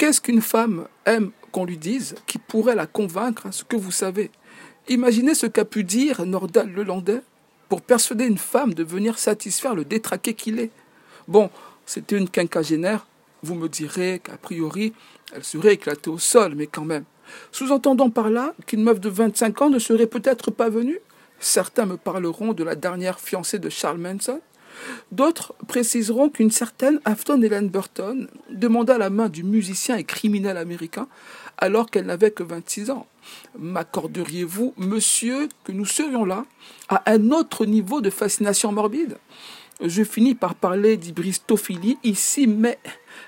Qu'est-ce qu'une femme aime qu'on lui dise qui pourrait la convaincre ce que vous savez? Imaginez ce qu'a pu dire Nordal Lelandais pour persuader une femme de venir satisfaire le détraqué qu'il est. Bon, c'était une quinquagénaire, vous me direz qu'a priori, elle serait éclatée au sol, mais quand même. Sous-entendant par là qu'une meuf de 25 ans ne serait peut-être pas venue? Certains me parleront de la dernière fiancée de Charles Manson. D'autres préciseront qu'une certaine Afton Helen Burton demanda la main du musicien et criminel américain alors qu'elle n'avait que 26 ans. M'accorderiez-vous, monsieur, que nous serions là à un autre niveau de fascination morbide? Je finis par parler d'hybristophilie ici, mais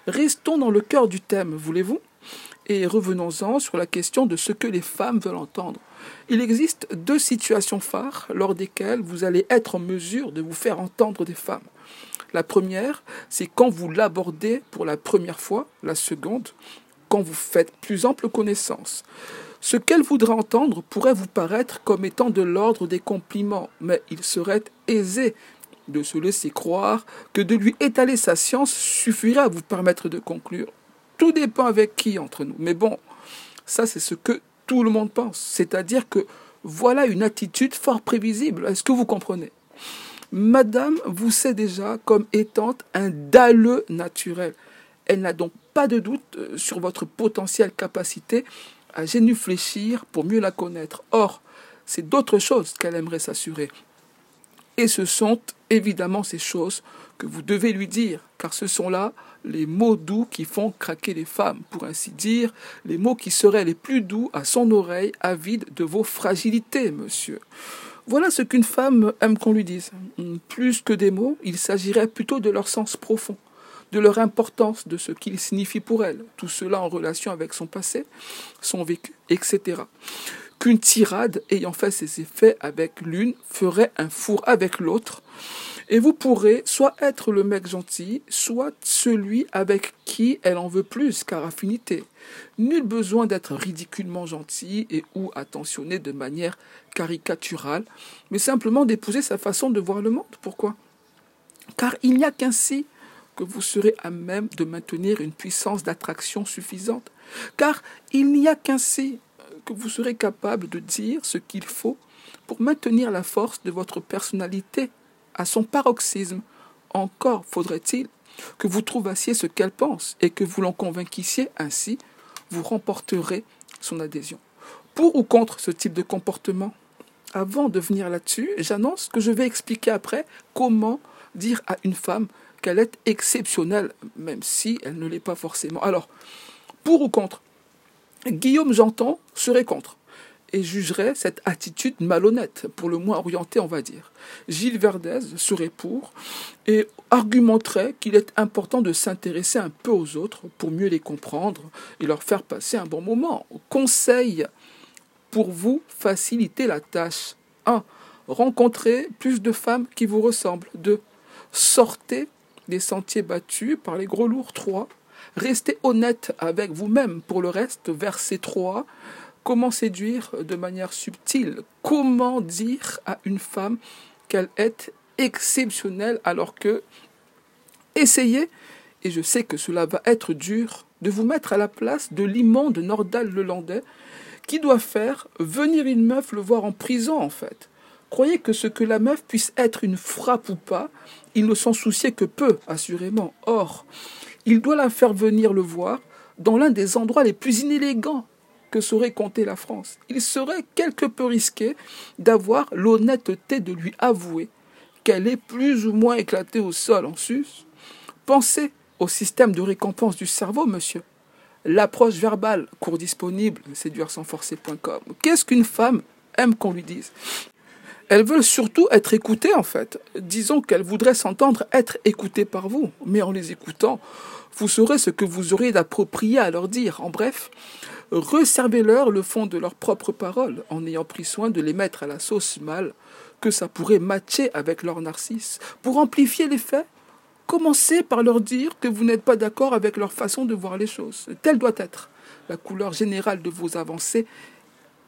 restons dans le cœur du thème, voulez-vous? Et revenons-en sur la question de ce que les femmes veulent entendre. Il existe deux situations phares lors desquelles vous allez être en mesure de vous faire entendre des femmes. La première, c'est quand vous l'abordez pour la première fois. La seconde, quand vous faites plus ample connaissance. Ce qu'elle voudrait entendre pourrait vous paraître comme étant de l'ordre des compliments, mais il serait aisé de se laisser croire que de lui étaler sa science suffirait à vous permettre de conclure. Tout dépend avec qui entre nous. Mais bon, ça c'est ce que tout le monde pense. C'est-à-dire que voilà une attitude fort prévisible. Est-ce que vous comprenez? Madame vous sait déjà comme étant un dalleux naturel. Elle n'a donc pas de doute euh, sur votre potentielle capacité à génufléchir pour mieux la connaître. Or, c'est d'autres choses qu'elle aimerait s'assurer. Et ce sont évidemment ces choses que vous devez lui dire, car ce sont là les mots doux qui font craquer les femmes, pour ainsi dire, les mots qui seraient les plus doux à son oreille, avide de vos fragilités, monsieur. Voilà ce qu'une femme aime qu'on lui dise. Plus que des mots, il s'agirait plutôt de leur sens profond, de leur importance, de ce qu'ils signifient pour elle, tout cela en relation avec son passé, son vécu, etc. Qu'une tirade ayant fait ses effets avec l'une ferait un four avec l'autre, et vous pourrez soit être le mec gentil, soit celui avec qui elle en veut plus, car affinité. Nul besoin d'être ridiculement gentil et ou attentionné de manière caricaturale, mais simplement d'épouser sa façon de voir le monde. Pourquoi? Car il n'y a qu'ainsi que vous serez à même de maintenir une puissance d'attraction suffisante. Car il n'y a qu'ainsi que vous serez capable de dire ce qu'il faut pour maintenir la force de votre personnalité à son paroxysme. Encore faudrait-il que vous trouvassiez ce qu'elle pense et que vous l'en convainquissiez ainsi, vous remporterez son adhésion. Pour ou contre ce type de comportement? Avant de venir là-dessus, j'annonce que je vais expliquer après comment dire à une femme qu'elle est exceptionnelle, même si elle ne l'est pas forcément. Alors, pour ou contre? Guillaume Janton serait contre et jugerait cette attitude malhonnête, pour le moins orientée, on va dire. Gilles Verdez serait pour et argumenterait qu'il est important de s'intéresser un peu aux autres pour mieux les comprendre et leur faire passer un bon moment. Conseil pour vous faciliter la tâche. 1. Rencontrez plus de femmes qui vous ressemblent. 2. Sortez des sentiers battus par les gros lourds. 3. Restez honnête avec vous-même. Pour le reste, verset 3. Comment séduire de manière subtile? Comment dire à une femme qu'elle est exceptionnelle alors que essayez, et je sais que cela va être dur, de vous mettre à la place de l'immonde Nordal Lelandais qui doit faire venir une meuf le voir en prison en fait. Croyez que ce que la meuf puisse être une frappe ou pas, il ne s'en souciait que peu, assurément. Or, il doit la faire venir le voir dans l'un des endroits les plus inélégants que saurait compter la France. Il serait quelque peu risqué d'avoir l'honnêteté de lui avouer qu'elle est plus ou moins éclatée au sol en sus. Pensez au système de récompense du cerveau, monsieur. L'approche verbale, cours disponible, séduire sans forcer.com. Qu'est-ce qu'une femme aime qu'on lui dise? Elles veulent surtout être écoutées en fait. Disons qu'elles voudraient s'entendre être écoutées par vous, mais en les écoutant, vous saurez ce que vous aurez d'approprié à leur dire. En bref, Reservez-leur le fond de leurs propres paroles en ayant pris soin de les mettre à la sauce mâle que ça pourrait matcher avec leur narcisse. Pour amplifier l'effet, commencez par leur dire que vous n'êtes pas d'accord avec leur façon de voir les choses. Telle doit être la couleur générale de vos avancées,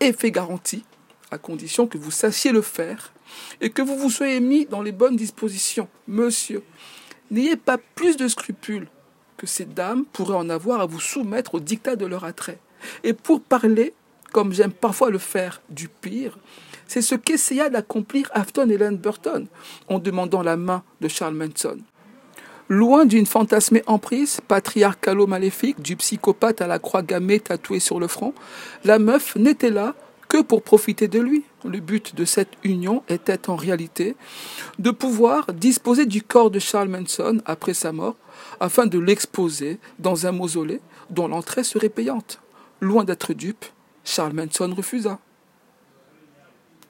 effet garanti, à condition que vous sachiez le faire et que vous vous soyez mis dans les bonnes dispositions. Monsieur, n'ayez pas plus de scrupules que ces dames pourraient en avoir à vous soumettre au dictat de leur attrait. Et pour parler, comme j'aime parfois le faire, du pire, c'est ce qu'essaya d'accomplir Afton Helen Burton en demandant la main de Charles Manson. Loin d'une fantasmée emprise, patriarcalo-maléfique, du psychopathe à la croix gammée tatouée sur le front, la meuf n'était là que pour profiter de lui. Le but de cette union était en réalité de pouvoir disposer du corps de Charles Manson après sa mort afin de l'exposer dans un mausolée dont l'entrée serait payante. Loin d'être dupe, Charles Manson refusa.